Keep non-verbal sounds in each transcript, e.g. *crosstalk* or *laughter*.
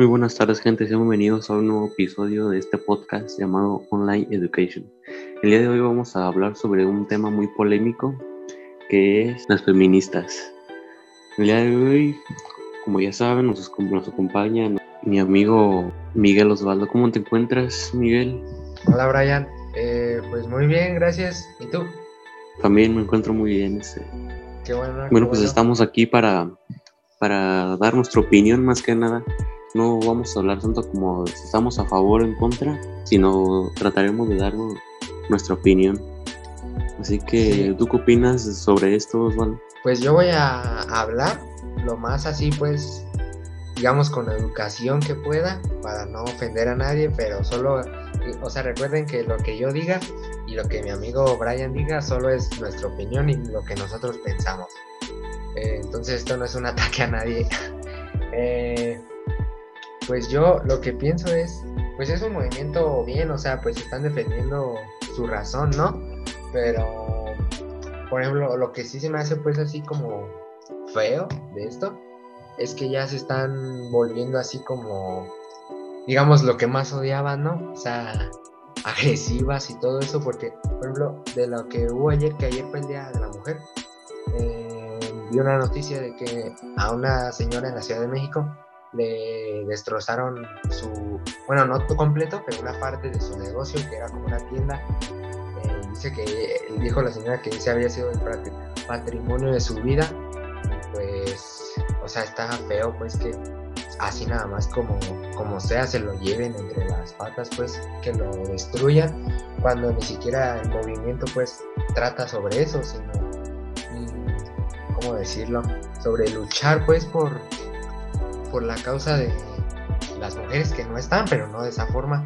Muy buenas tardes, gente. Sean bienvenidos a un nuevo episodio de este podcast llamado Online Education. El día de hoy vamos a hablar sobre un tema muy polémico que es las feministas. El día de hoy, como ya saben, nos, nos acompaña mi amigo Miguel Osvaldo. ¿Cómo te encuentras, Miguel? Hola, Brian. Eh, pues muy bien, gracias. ¿Y tú? También me encuentro muy bien. Este. Qué bueno. Bueno, pues estamos aquí para, para dar nuestra opinión más que nada no vamos a hablar tanto como si estamos a favor o en contra, sino trataremos de dar nuestra opinión. Así que, ¿tú qué opinas sobre esto, Osvaldo? Pues yo voy a hablar lo más así, pues, digamos, con educación que pueda, para no ofender a nadie, pero solo, o sea, recuerden que lo que yo diga y lo que mi amigo Brian diga solo es nuestra opinión y lo que nosotros pensamos. Eh, entonces esto no es un *laughs* ataque a nadie. *laughs* eh, pues yo lo que pienso es, pues es un movimiento bien, o sea, pues están defendiendo su razón, ¿no? Pero, por ejemplo, lo que sí se me hace pues así como feo de esto, es que ya se están volviendo así como, digamos, lo que más odiaban, ¿no? O sea, agresivas y todo eso, porque, por ejemplo, de lo que hubo ayer, que ayer fue el Día de la Mujer, eh, vi una noticia de que a una señora en la Ciudad de México le destrozaron su, bueno, no todo completo, pero una parte de su negocio, que era como una tienda. Eh, dice que, dijo la señora que ese había sido el patrimonio de su vida. pues, o sea, está feo, pues que así nada más como, como sea, se lo lleven entre las patas, pues que lo destruyan, cuando ni siquiera el movimiento, pues, trata sobre eso, sino, mm, ¿cómo decirlo? Sobre luchar, pues, por por la causa de las mujeres que no están, pero no de esa forma.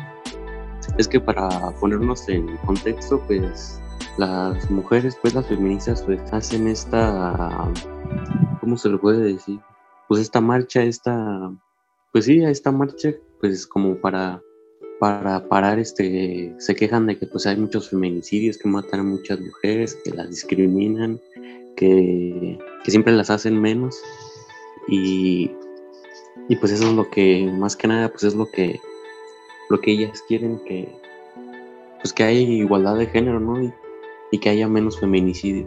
Es que para ponernos en contexto, pues las mujeres, pues las feministas, pues hacen esta, ¿cómo se lo puede decir? Pues esta marcha, esta, pues sí, esta marcha, pues como para, para parar, este, se quejan de que pues hay muchos feminicidios que matan a muchas mujeres, que las discriminan, que, que siempre las hacen menos y y pues eso es lo que, más que nada, pues es lo que, lo que ellas quieren que, pues que haya igualdad de género, ¿no? Y, que haya menos feminicidio.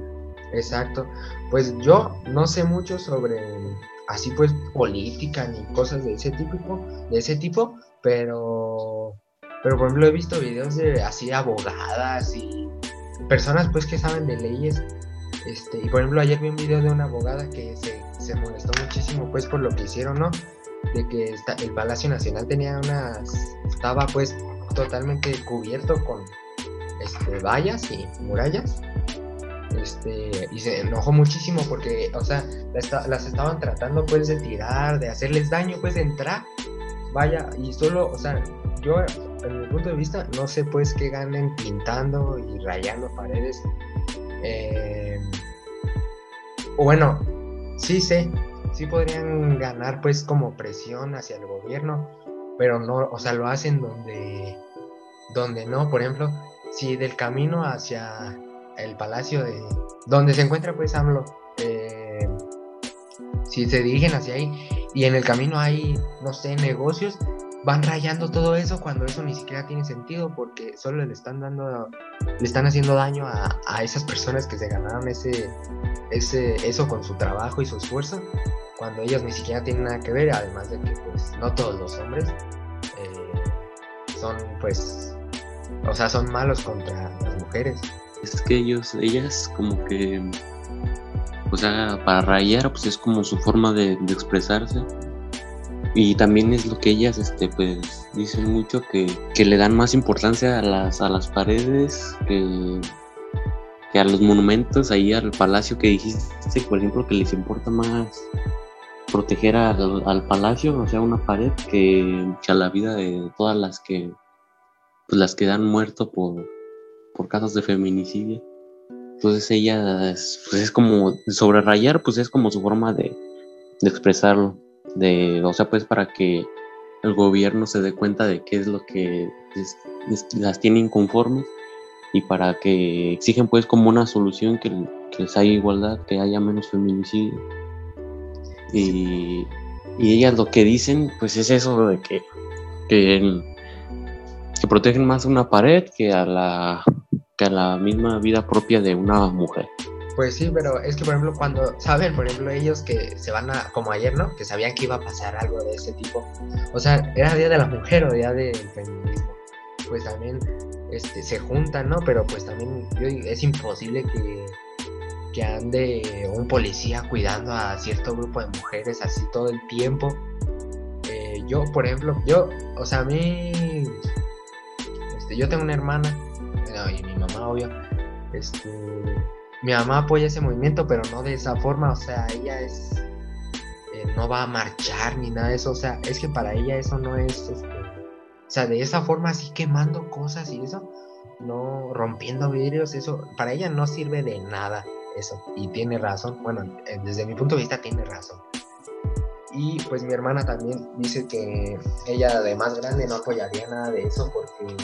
Exacto. Pues yo no sé mucho sobre así pues política ni cosas de ese tipo, de ese tipo, pero pero por ejemplo he visto videos de así abogadas y personas pues que saben de leyes. Este, y por ejemplo ayer vi un video de una abogada que se, se molestó muchísimo pues por lo que hicieron, ¿no? De que el Palacio Nacional tenía unas, estaba pues totalmente cubierto con este, vallas y murallas. Este, y se enojó muchísimo porque, o sea, las, estaban tratando pues de tirar, de hacerles daño, pues de entrar. Vaya, y solo, o sea, yo en mi punto de vista no sé pues qué ganen pintando y rayando paredes. Eh, bueno, sí sé sí podrían ganar pues como presión hacia el gobierno, pero no, o sea, lo hacen donde, donde no, por ejemplo, si del camino hacia el palacio de, donde se encuentra pues AMLO, eh, si se dirigen hacia ahí y en el camino hay, no sé, negocios, van rayando todo eso cuando eso ni siquiera tiene sentido porque solo le están dando, le están haciendo daño a, a esas personas que se ganaron ese, ese, eso con su trabajo y su esfuerzo cuando ellos ni siquiera tienen nada que ver, además de que pues no todos los hombres eh, son pues, o sea, son malos contra las mujeres. Es que ellos, ellas como que, o sea, para rayar pues es como su forma de, expresarse. Y también es lo que ellas, este, pues, dicen mucho que, que le dan más importancia a las, a las paredes que, que a los monumentos, ahí al palacio que dijiste, por ejemplo, que les importa más proteger al, palacio, o sea, una pared que, a la vida de todas las que pues, las que han muerto por, por casos de feminicidio. Entonces ella es, pues es como sobre rayar, pues es como su forma de, de expresarlo, de, o sea, pues para que el gobierno se dé cuenta de qué es lo que las tiene inconformes y para que exigen pues como una solución que, que les haya igualdad, que haya menos feminicidio. Y, Y ellas lo que dicen, pues es eso de que, que, que protegen más una pared que a la que a la misma vida propia de una mujer. Pues sí, pero es que por ejemplo cuando saben, por ejemplo ellos que se van a, como ayer, ¿no? Que sabían que iba a pasar algo de ese tipo. O sea, era Día de la Mujer o Día del Feminismo. Pues también este, se juntan, ¿no? Pero pues también es imposible que, que ande un policía cuidando a cierto grupo de mujeres así todo el tiempo. Eh, yo, por ejemplo, yo, o sea, a mí, este, yo tengo una hermana, y mi mamá, obvio, este mi mamá apoya ese movimiento, pero no de esa forma, o sea, ella es, eh, no va a marchar ni nada de eso, o sea, es que para ella eso no es, este, o sea, de esa forma así quemando cosas y eso, no rompiendo vidrios, eso, para ella no sirve de nada eso, y tiene razón, bueno, eh, desde mi punto de vista tiene razón. Y pues mi hermana también dice que ella de más grande no apoyaría nada de eso porque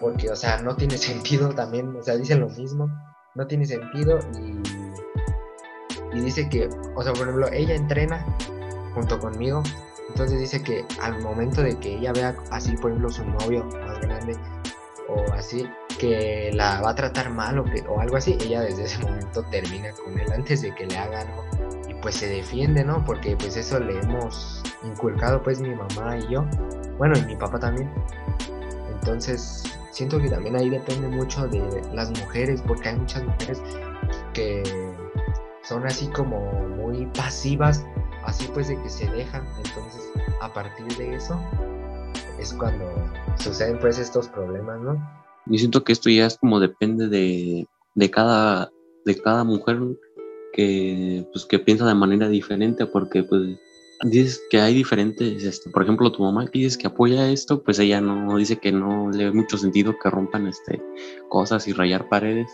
porque, o sea, no tiene *laughs* sentido también, o sea, dicen lo mismo, no tiene sentido y, y dice que, o sea, por ejemplo, ella entrena junto conmigo, entonces dice que al momento de que ella vea así, por ejemplo, su novio más grande o así, que la va a tratar mal o, que, o algo así, ella desde ese momento termina con él antes de que le haga algo y pues se defiende, ¿no? Porque pues eso le hemos inculcado pues mi mamá y yo, bueno, y mi papá también. Entonces, siento que también ahí depende mucho de las mujeres, porque hay muchas mujeres que son así como muy pasivas, así pues de que se dejan, entonces a partir de eso es cuando suceden pues estos problemas, ¿no? Yo siento que esto ya es como depende de, de cada de cada mujer que pues que piensa de manera diferente porque pues dices que hay diferentes, este, por ejemplo, tu mamá que dices que apoya esto, pues ella no dice que no le ve mucho sentido que rompan este, cosas y rayar paredes.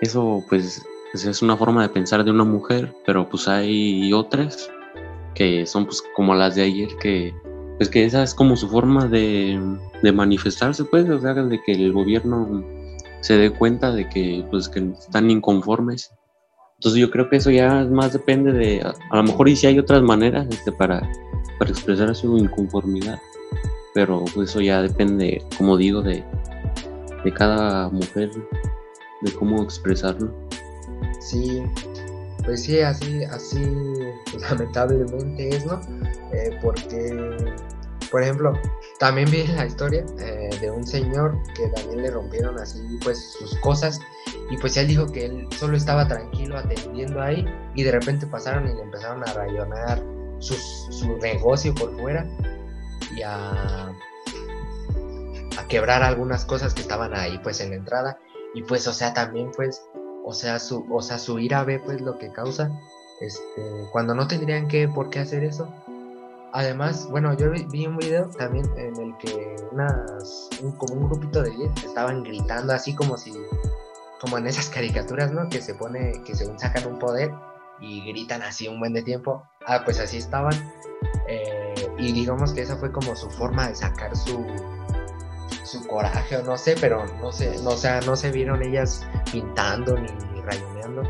Eso pues, pues, es una forma de pensar de una mujer, pero pues hay otras que son pues como las de ayer que pues que esa es como su forma de, manifestarse pues, o sea, de que el gobierno se dé cuenta de que pues que están inconformes entonces yo creo que eso ya más depende de, a, lo mejor y si hay otras maneras este, para, para expresar su inconformidad, pero eso ya depende, como digo, de, de cada mujer, de cómo expresarlo. Sí, pues sí, así, así *laughs* lamentablemente es, ¿no? Eh, porque, por ejemplo, también vi la historia eh, de un señor que también le rompieron así pues sus cosas y pues él dijo que él solo estaba tranquilo atendiendo ahí y de repente pasaron y le empezaron a rayonar su negocio por fuera y a, a quebrar algunas cosas que estaban ahí pues en la entrada. Y pues o sea también pues o sea su o sea su ira ve pues lo que causa este cuando no tendrían que por qué hacer eso. Además bueno yo vi, un video también en el que unas un, como un grupito de 10 estaban gritando así como si como en esas caricaturas, ¿no? Que se pone, que según sacan un poder y gritan así un buen de tiempo. Ah, pues así estaban. Eh, y digamos que esa fue como su forma de sacar su, su coraje o no sé, pero no sé, no, o sea, no se vieron ellas pintando ni, rayoneando.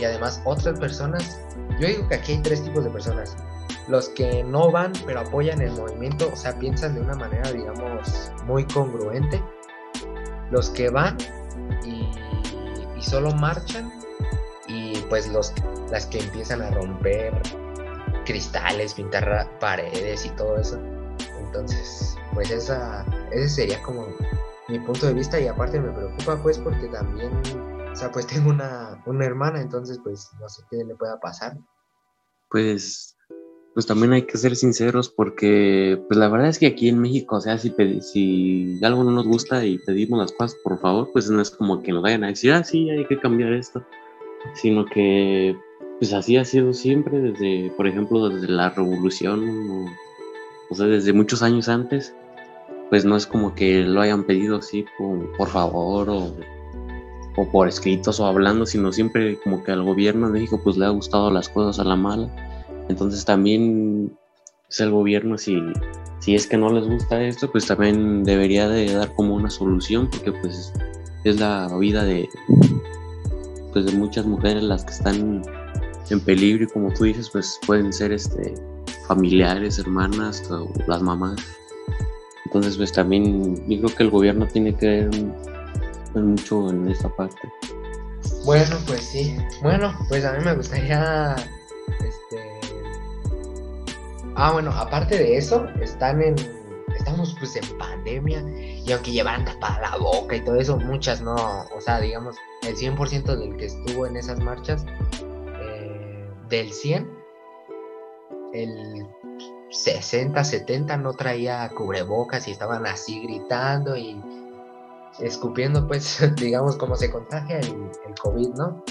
Y además otras personas, yo digo que aquí hay tres tipos de personas. Los que no van pero apoyan el movimiento, o sea, piensan de una manera, digamos, muy congruente. Los que van y solo marchan y pues los, las que empiezan a romper cristales, pintar paredes y todo eso. Entonces, pues esa, ese sería como mi punto de vista y aparte me preocupa pues porque también, o sea, pues tengo una, una hermana, entonces pues no sé qué le pueda pasar. Pues pues también hay que ser sinceros porque pues la verdad es que aquí en México, o sea, si, si algo no nos gusta y pedimos las cosas, por favor, pues no es como que nos vayan a decir, ah, sí, hay que cambiar esto, sino que pues así ha sido siempre desde, por ejemplo, desde la revolución, o, sea, desde muchos años antes, pues no es como que lo hayan pedido así por, por favor o, o por escritos o hablando, sino siempre como que al gobierno de México pues le ha gustado las cosas a la mala entonces también es el gobierno, si, si es que no les gusta esto, pues también debería de dar como una solución, porque pues es la vida de, pues de muchas mujeres las que están en peligro y como tú dices, pues pueden ser este familiares, hermanas las mamás. Entonces, pues también yo creo que el gobierno tiene que ver mucho en esta parte. Bueno, pues sí. Bueno, pues a mí me gustaría Ah, bueno, aparte de eso, están en estamos pues en pandemia y aunque llevaran tapada la boca y todo eso, muchas no, o sea, digamos, el 100% del que estuvo en esas marchas, eh, del 100, el 60, 70 no traía cubrebocas y estaban así gritando y escupiendo, pues, *laughs* digamos, cómo se contagia el, COVID, ¿no?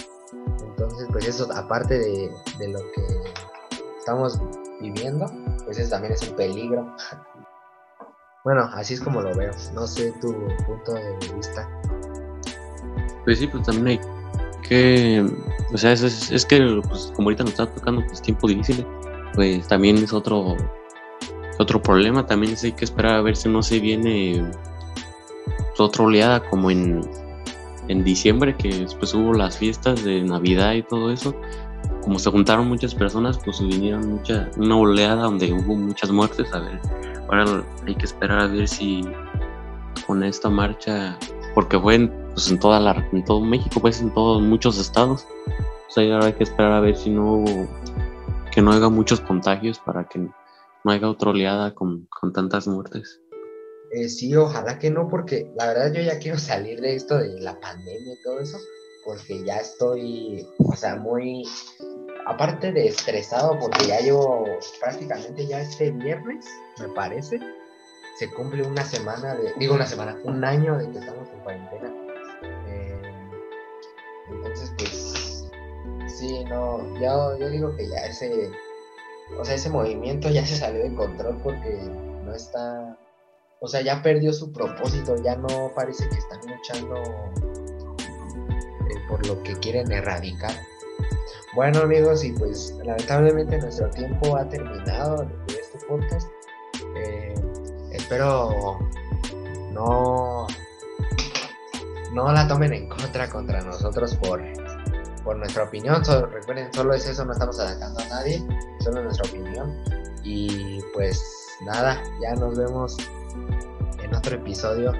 Entonces, pues eso, aparte de lo que estamos viviendo, pues también es un peligro. Bueno, así es como lo veo. No sé tu punto de vista. Pues sí, pues también hay que, o sea, es, es, que pues, como ahorita nos está tocando pues tiempo difícil, pues también es otro otro problema. También hay que esperar a ver si no se viene otra oleada como en, en diciembre, que después hubo las fiestas de Navidad y todo eso. Como se juntaron muchas personas, pues vinieron mucha, una oleada donde hubo muchas muertes. A ver, ahora hay que esperar a ver si con esta marcha, porque fue en, pues, en toda la, en todo México, pues en todos muchos estados. Pues ahora hay que esperar a ver si no que no haya muchos contagios para que no haya otra oleada con, con tantas muertes. Eh, sí, ojalá que no, porque la verdad yo ya quiero salir de esto de la pandemia y todo eso, porque ya estoy, o sea, muy, aparte de estresado, porque ya llevo prácticamente ya este viernes, me parece, se cumple una semana de, digo una semana, un año de que estamos en cuarentena. Eh, entonces, pues, sí, no, yo, yo digo que ya ese, o sea, ese movimiento ya se salió de control porque no está o sea, ya perdió su propósito, ya no parece que están luchando eh, por lo que quieren erradicar. Bueno amigos, y pues lamentablemente nuestro tiempo ha terminado de este podcast. Eh, espero no, no la tomen en contra contra nosotros por, por nuestra opinión. recuerden, solo es eso, no estamos atacando a nadie, solo nuestra opinión. Y pues nada, ya nos vemos en otro episodio